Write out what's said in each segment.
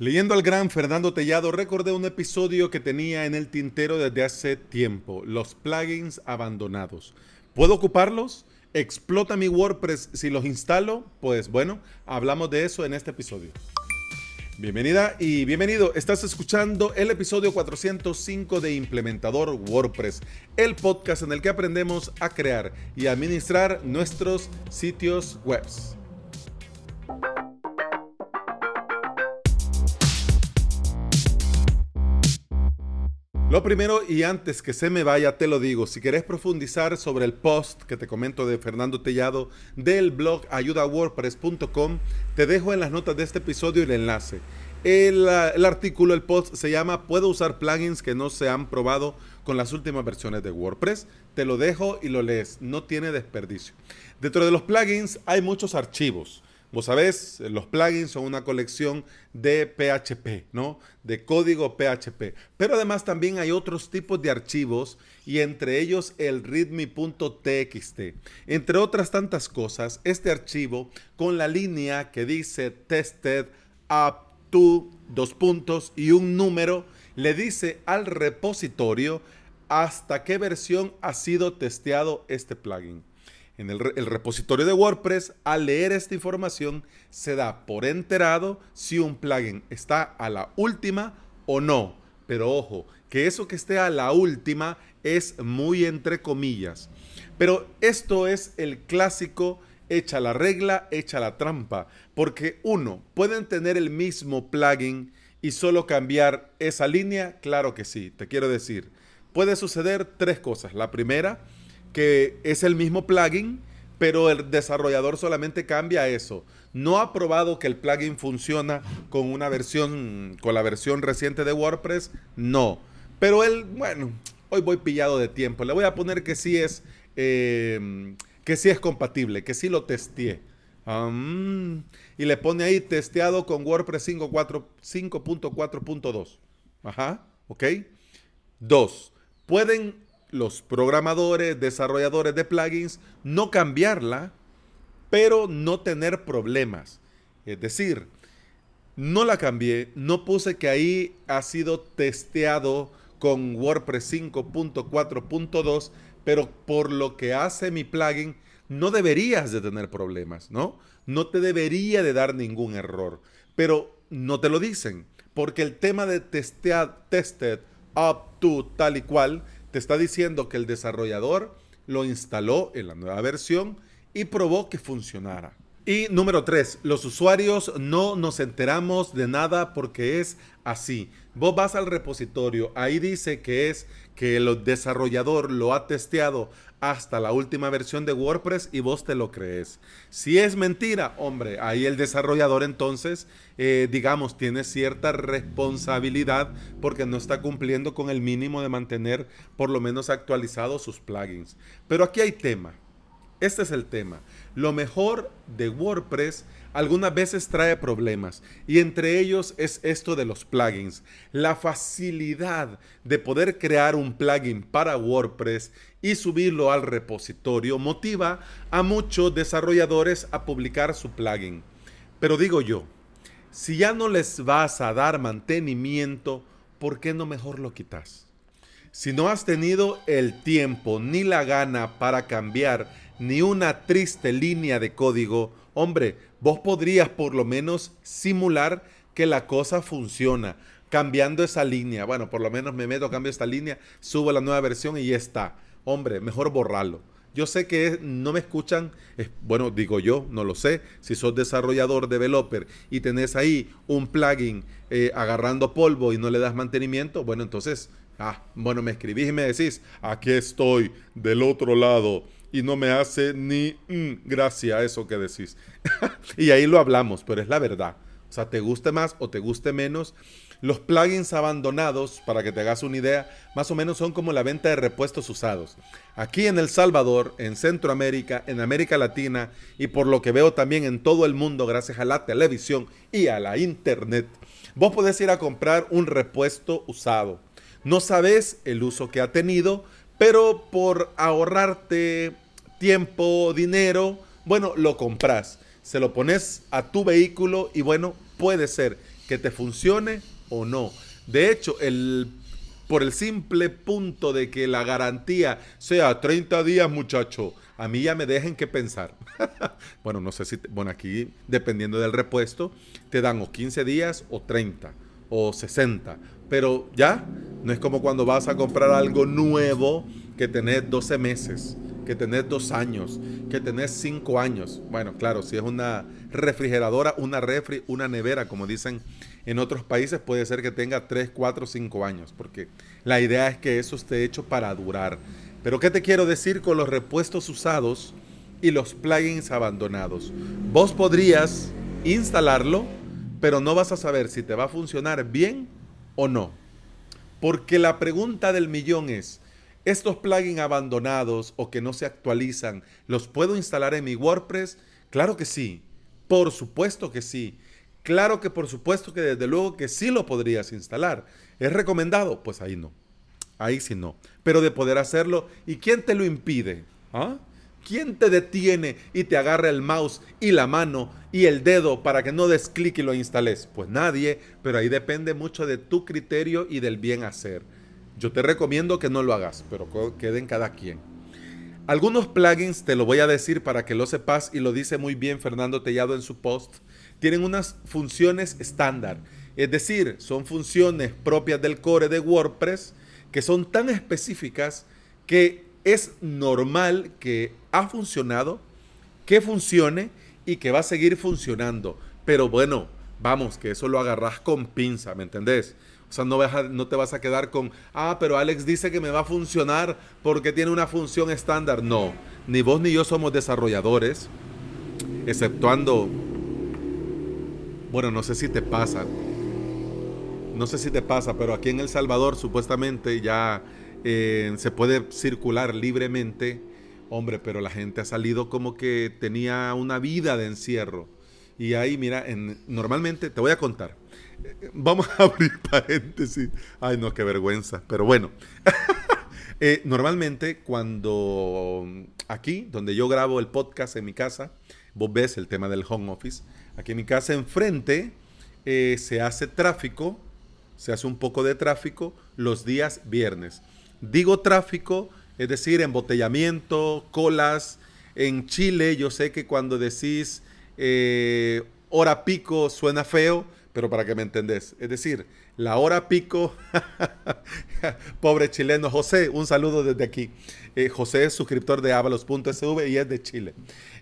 Leyendo al gran Fernando Tellado, recordé un episodio que tenía en el tintero desde hace tiempo, los plugins abandonados. ¿Puedo ocuparlos? ¿Explota mi WordPress si los instalo? Pues bueno, hablamos de eso en este episodio. Bienvenida y bienvenido. Estás escuchando el episodio 405 de Implementador WordPress, el podcast en el que aprendemos a crear y administrar nuestros sitios webs. Lo primero y antes que se me vaya te lo digo, si querés profundizar sobre el post que te comento de Fernando Tellado del blog ayudawordpress.com, te dejo en las notas de este episodio el enlace. El, el, artículo, el post se llama ¿Puedo usar plugins que no se han probado con las últimas versiones de WordPress? Te lo dejo y lo lees, no tiene desperdicio. Dentro de los plugins hay muchos archivos. Vos sabés, los plugins son una colección de PHP, ¿no? De código PHP. Pero además también hay otros tipos de archivos y entre ellos el readme.txt. Entre otras tantas cosas, este archivo con la línea que dice tested up to dos puntos y un número le dice al repositorio hasta qué versión ha sido testeado este plugin en el, repositorio de WordPress, al leer esta información, se da por enterado si un plugin está a la última o no. Pero ojo, que eso que esté a la última es muy entre comillas. Pero esto es el clásico echa la regla, echa la trampa. Porque uno, pueden tener el mismo plugin y solo cambiar esa línea. Claro que sí, te quiero decir. Puede suceder tres cosas. La primera, que es el mismo plugin, pero el desarrollador solamente cambia eso. No ha probado que el plugin funciona con una versión, con la versión reciente de WordPress, no. Pero él, bueno, hoy voy pillado de tiempo. Le voy a poner que sí es, eh, que sí es compatible, que sí lo testé. y le pone ahí testeado con WordPress 5.4.2. Ajá, ok. Dos, pueden los programadores, desarrolladores de plugins, no cambiarla, pero no tener problemas. Es decir, no la cambié, no puse que ahí ha sido testeado con WordPress 5.4.2, pero por lo que hace mi plugin, no deberías de tener problemas, ¿no? No te debería de dar ningún error, pero no te lo dicen, porque el tema de testear, tested up to tal y cual está diciendo que el desarrollador lo instaló en la nueva versión y probó que funcionara. Y número tres, los usuarios no nos enteramos de nada porque es así. Vos vas al repositorio, ahí dice que es que el desarrollador lo ha testeado hasta la última versión de WordPress y vos te lo crees. Si es mentira, hombre, ahí el desarrollador entonces, eh, digamos, tiene cierta responsabilidad porque no está cumpliendo con el mínimo de mantener por lo menos actualizados sus plugins. Pero aquí hay tema. Este es el tema. Lo mejor de WordPress algunas veces trae problemas y entre ellos es esto de los plugins. La facilidad de poder crear un plugin para WordPress y subirlo al repositorio motiva a muchos desarrolladores a publicar su plugin. Pero digo yo, si ya no les vas a dar mantenimiento, ¿por qué no mejor lo quitas? Si no has tenido el tiempo ni la gana para cambiar ni una triste línea de código, hombre, vos podrías por lo menos simular que la cosa funciona, cambiando esa línea. Bueno, por lo menos me meto, cambio esta línea, subo la nueva versión y ya está. Hombre, mejor borrarlo. Yo sé que no me escuchan, bueno, digo yo, no lo sé. Si sos desarrollador, developer y tenés ahí un plugin eh, agarrando polvo y no le das mantenimiento, bueno, entonces, ah, bueno, me escribís y me decís, aquí estoy del otro lado y no me hace ni mm, gracia eso que decís. y ahí lo hablamos, pero es la verdad. O sea, te guste más o te guste menos. Los plugins abandonados, para que te hagas una idea, más o menos son como la venta de repuestos usados. Aquí en El Salvador, en Centroamérica, en América Latina y por lo que veo también en todo el mundo gracias a la televisión y a la internet, vos podés ir a comprar un repuesto usado. No sabes el uso que ha tenido, pero por ahorrarte tiempo, dinero, bueno, lo compras, se lo pones a tu vehículo y bueno, puede ser que te funcione o no. De hecho, el, por el simple punto de que la garantía sea 30 días, muchacho, a mí ya me dejen que pensar. bueno, no sé si, bueno, aquí dependiendo del repuesto, te dan o 15 días o 30 o 60. Pero ya, no es como cuando vas a comprar algo nuevo que tenés 12 meses, que tenés 2 años, que tenés 5 años. Bueno, claro, si es una refrigeradora, una refri, una nevera, como dicen en otros países, puede ser que tenga 3, 4, 5 años, porque la idea es que eso esté hecho para durar. Pero ¿qué te quiero decir con los repuestos usados y los plugins abandonados? Vos podrías instalarlo, pero no vas a saber si te va a funcionar bien o no. Porque la pregunta del millón es, ¿estos plugins abandonados o que no se actualizan, los puedo instalar en mi WordPress? Claro que sí, por supuesto que sí. Claro que por supuesto que desde luego que sí lo podrías instalar. ¿Es recomendado? Pues ahí no. Ahí sí no. Pero de poder hacerlo, ¿y quién te lo impide? ¿Ah? ¿Quién te detiene y te agarra el mouse y la mano y el dedo para que no des clic y lo instales? Pues nadie, pero ahí depende mucho de tu criterio y del bien hacer. Yo te recomiendo que no lo hagas, pero queden cada quien. Algunos plugins, te lo voy a decir para que lo sepas y lo dice muy bien Fernando Tellado en su post, tienen unas funciones estándar. Es decir, son funciones propias del core de WordPress que son tan específicas que es normal que ha funcionado, que funcione y que va a seguir funcionando. Pero bueno, vamos, que eso lo agarras con pinza, ¿me entendés? O sea, no, te vas a quedar con, ah, pero Alex dice que me va a funcionar porque tiene una función estándar. No, ni vos ni yo somos desarrolladores, exceptuando, bueno, no sé si te pasa, no sé si te pasa, pero aquí en El Salvador supuestamente ya eh, se puede circular libremente. Hombre, pero la gente ha salido como que tenía una vida de encierro. Y ahí, mira, en, normalmente, te voy a contar. Eh, vamos a abrir paréntesis. Ay, no, qué vergüenza. Pero bueno. Eh, normalmente, cuando aquí, donde yo grabo el podcast en mi casa, vos ves el tema del home office. Aquí en mi casa, enfrente, se hace tráfico se hace un poco de tráfico los días viernes. Digo tráfico, es decir, embotellamiento, colas. En Chile yo sé que cuando decís eh, hora pico suena feo, pero para que me entendés. Es decir, la hora pico, pobre chileno José, un saludo desde aquí. Eh, José es suscriptor de avalos.sv y es de Chile.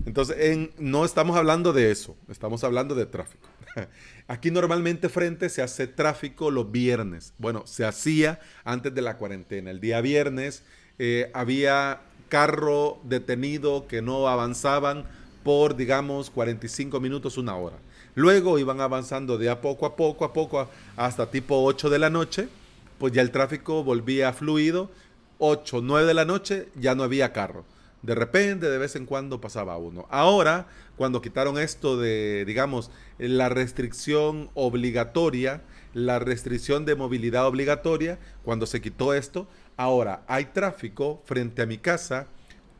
Entonces, no estamos hablando de eso, estamos hablando de tráfico. Aquí normalmente frente se hace tráfico los viernes. Bueno, se hacía antes de la cuarentena. El día viernes eh, había carro detenido que no avanzaban por, digamos, 45 minutos, una hora. Luego iban avanzando de a poco a poco, a poco, hasta tipo 8 de la noche, pues ya el tráfico volvía fluido. 8, 9 de la noche ya no había carro. De repente, de vez en cuando pasaba uno. Ahora, cuando quitaron esto de, digamos, la restricción obligatoria, la restricción de movilidad obligatoria, cuando se quitó esto, ahora hay tráfico frente a mi casa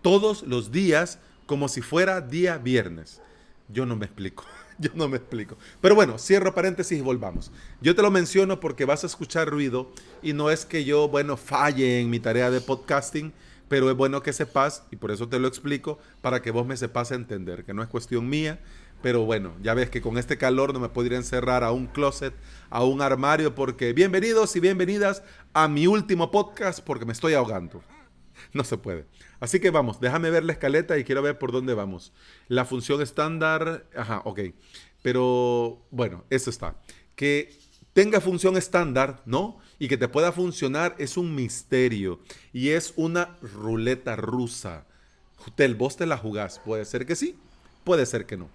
todos los días como si fuera día viernes. Yo no me explico. Yo no me explico. Pero bueno, cierro paréntesis y volvamos. Yo te lo menciono porque vas a escuchar ruido y no es que yo, bueno, falle en mi tarea de podcasting, pero es bueno que sepas, y por eso te lo explico, para que vos me sepas entender, que no es cuestión mía, pero bueno, ya ves que con este calor no me puedo ir a encerrar a un closet, a un armario, porque bienvenidos y bienvenidas a mi último podcast, porque me estoy ahogando. No se puede. Así que vamos, déjame ver la escaleta y quiero ver por dónde vamos. La función estándar, ajá, ok. Pero bueno, eso está. Que tenga función estándar, ¿no? y que te pueda funcionar es un misterio y es una ruleta rusa. Hotel, vos te la jugás. Puede ser que sí, puede ser que no.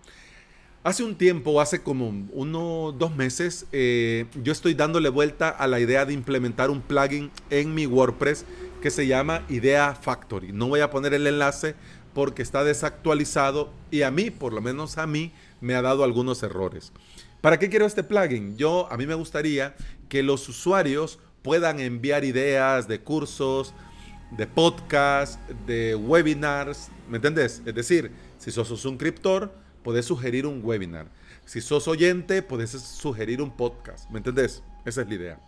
Hace un tiempo, hace como uno, dos meses, eh, yo estoy dándole vuelta a la idea de implementar un plugin en mi WordPress que se llama Idea Factory. No voy a poner el enlace porque está desactualizado y a mí, por lo menos a mí, me ha dado algunos errores. ¿Para qué quiero este plugin? Yo, a mí me gustaría que los usuarios puedan enviar ideas de cursos, de podcast, de webinars, ¿me entendés? Es decir, si sos un suscriptor, puedes sugerir un webinar. Si sos oyente, puedes sugerir un podcast, ¿me entendés? Esa es la idea.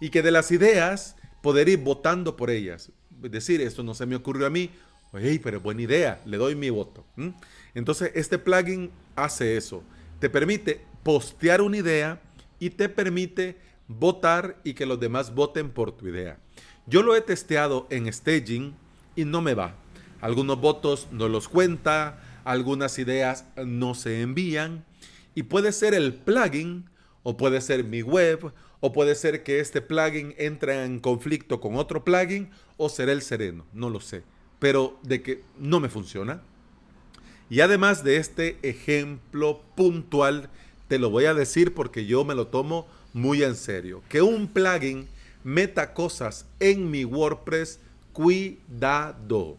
Y que de las ideas, poder ir votando por ellas. Es decir, esto no se me ocurrió a mí, hey, pero buena idea, le doy mi voto. Entonces, este plugin hace eso. Te permite postear una idea y te permite votar y que los demás voten por tu idea. Yo lo he testeado en staging y no me va. Algunos votos no los cuenta, algunas ideas no se envían y puede ser el plugin o puede ser mi web o puede ser que este plugin entre en conflicto con otro plugin o será el sereno, no lo sé, pero de que no me funciona. Y además de este ejemplo puntual, te lo voy a decir porque yo me lo tomo muy en serio. Que un plugin meta cosas en mi WordPress, cuidado.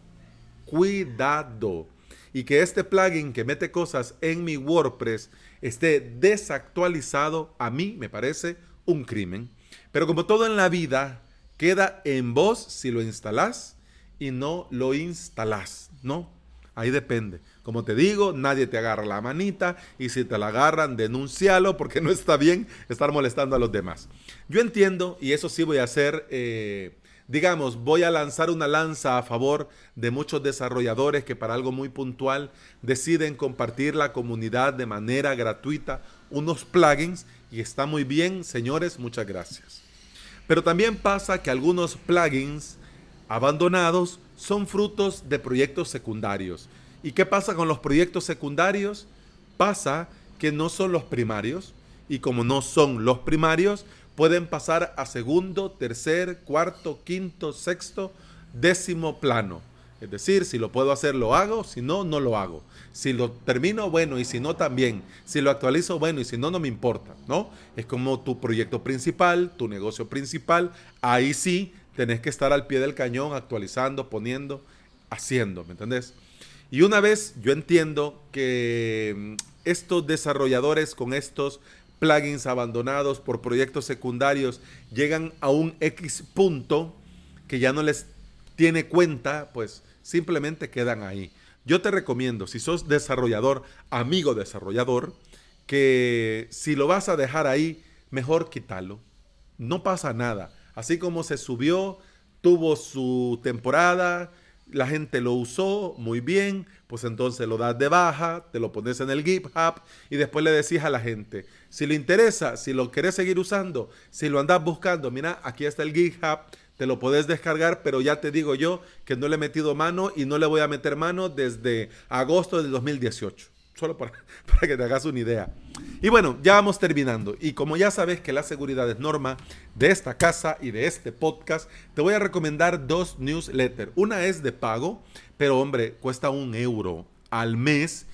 Cuidado. Y que este plugin que mete cosas en mi WordPress esté desactualizado, a mí me parece un crimen. Pero como todo en la vida, queda en vos si lo instalás y no lo instalás, ¿no? Ahí depende. Como te digo, nadie te agarra la manita y si te la agarran, denuncialo porque no está bien estar molestando a los demás. Yo entiendo, y eso sí voy a hacer, eh, digamos, voy a lanzar una lanza a favor de muchos desarrolladores que para algo muy puntual deciden compartir la comunidad de manera gratuita unos plugins y está muy bien, señores, muchas gracias. Pero también pasa que algunos plugins abandonados son frutos de proyectos secundarios. ¿Y qué pasa con los proyectos secundarios? Pasa que no son los primarios y como no son los primarios, pueden pasar a segundo, tercer, cuarto, quinto, sexto, décimo plano. Es decir, si lo puedo hacer, lo hago, si no, no lo hago. Si lo termino, bueno, y si no, también. Si lo actualizo, bueno, y si no, no me importa, ¿no? Es como tu proyecto principal, tu negocio principal, ahí sí tenés que estar al pie del cañón actualizando, poniendo, haciendo, ¿me entendés? Y una vez yo entiendo que mm, estos desarrolladores con estos plugins abandonados por proyectos secundarios llegan a un X punto que ya no les tiene cuenta, pues simplemente quedan ahí. Yo te recomiendo, si sos desarrollador, amigo desarrollador, que si lo vas a dejar ahí, mejor quítalo. No pasa nada. Así como se subió, tuvo su temporada, la gente lo usó muy bien, pues entonces lo das de baja, te lo pones en el GitHub y después le decís a la gente, si le interesa, si lo querés seguir usando, si lo andas buscando, mira, aquí está el GitHub, te lo podés descargar, pero ya te digo yo que no le he metido mano y no le voy a meter mano desde agosto del 2018 solo para, para, que te hagas una idea. Y bueno, ya vamos terminando. Y como ya sabes que la seguridad es norma de esta casa y de este podcast, te voy a recomendar dos newsletters. Una es de pago, pero hombre, cuesta un euro al mes.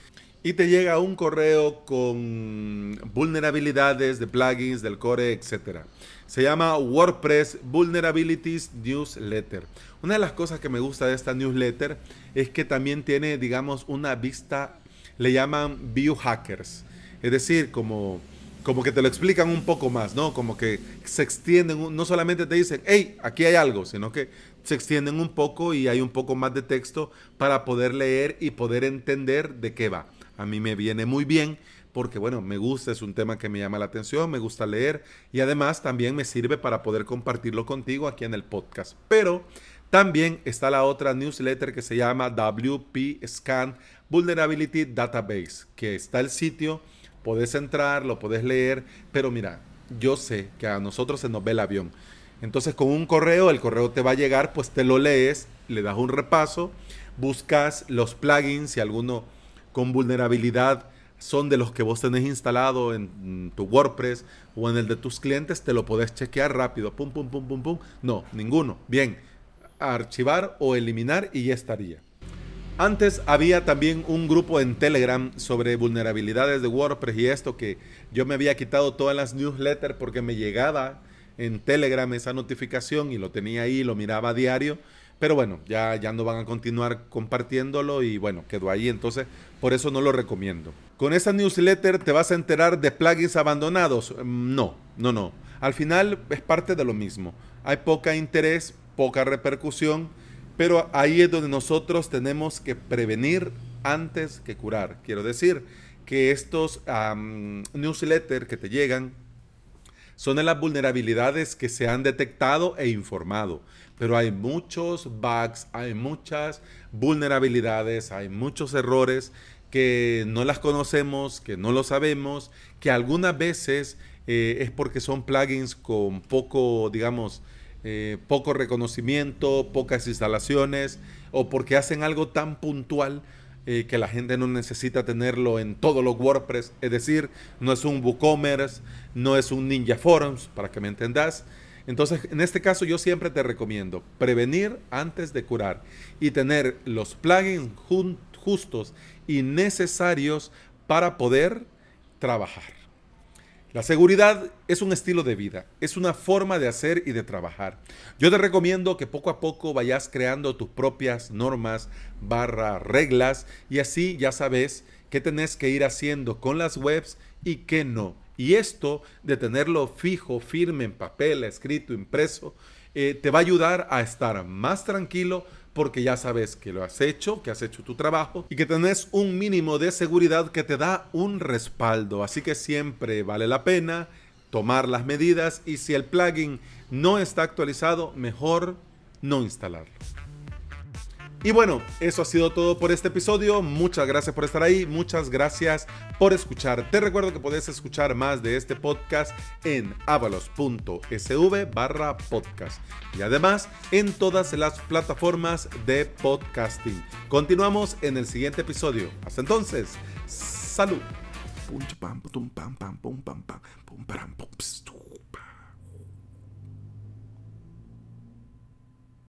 Y te llega un correo con vulnerabilidades de plugins, del core, etc. Se llama WordPress Vulnerabilities Newsletter. Una de las cosas que me gusta de esta newsletter es que también tiene, digamos, una vista le llaman biohackers. Es decir, como, como que te lo explican un poco más, ¿no? Como que se extienden, no solamente te dicen, hey, aquí hay algo, sino que se extienden un poco y hay un poco más de texto para poder leer y poder entender de qué va. A mí me viene muy bien porque, bueno, me gusta, es un tema que me llama la atención, me gusta leer y además también me sirve para poder compartirlo contigo aquí en el podcast. Pero también está la otra newsletter que se llama WP Scan Vulnerability Database, que está el sitio, podés entrar, lo podés leer, pero mira, yo sé que a nosotros se nos ve el avión. Entonces con un correo, el correo te va a llegar, pues te lo lees, le das un repaso, buscas los plugins, si alguno con vulnerabilidad son de los que vos tenés instalado en tu WordPress o en el de tus clientes, te lo podés chequear rápido, pum, pum, pum, pum, pum. No, ninguno. Bien, archivar o eliminar y ya estaría. Antes había también un grupo en Telegram sobre vulnerabilidades de WordPress y esto que yo me había quitado todas las newsletters porque me llegaba en Telegram esa notificación y lo tenía ahí, lo miraba a diario. Pero bueno, ya, ya no van a continuar compartiéndolo y bueno, quedó ahí. Entonces, por eso no lo recomiendo. ¿Con esa newsletter te vas a enterar de plugins abandonados? Mm, no, no, no. Al final es parte de lo mismo. Hay poca interés, poca repercusión pero ahí es donde nosotros tenemos que prevenir antes que curar. Quiero decir que estos newsletters que te llegan son de las vulnerabilidades que se han detectado e informado. Pero hay muchos bugs, hay muchas vulnerabilidades, hay muchos errores que no las conocemos, que no lo sabemos, que algunas veces eh, es porque son plugins con poco, digamos, eh, poco reconocimiento, pocas instalaciones, o porque hacen algo tan puntual eh, que la gente no necesita tenerlo en todos los WordPress. Es decir, no es un WooCommerce, no es un Ninja Forums, para que me entendas. Entonces, en este caso yo siempre te recomiendo prevenir antes de curar y tener los plugins justos y necesarios para poder trabajar. La seguridad es un estilo de vida, es una forma de hacer y de trabajar. Yo te recomiendo que poco a poco vayas creando tus propias normas barra reglas y así ya sabes qué tenés que ir haciendo con las webs y qué no. Y esto de tenerlo fijo, firme en papel, escrito, impreso, eh, te va a ayudar a estar más tranquilo porque ya sabes que lo has hecho, que has hecho tu trabajo y que tenés un mínimo de seguridad que te da un respaldo. Así que siempre vale la pena tomar las medidas y si el plugin no está actualizado, mejor no instalarlo. Y bueno, eso ha sido todo por este episodio. Muchas gracias por estar ahí. Muchas gracias por escuchar. Te recuerdo que puedes escuchar más de este podcast en avalos.sv barra podcast. Y además en todas las plataformas de podcasting. Continuamos en el siguiente episodio. Hasta entonces, salud.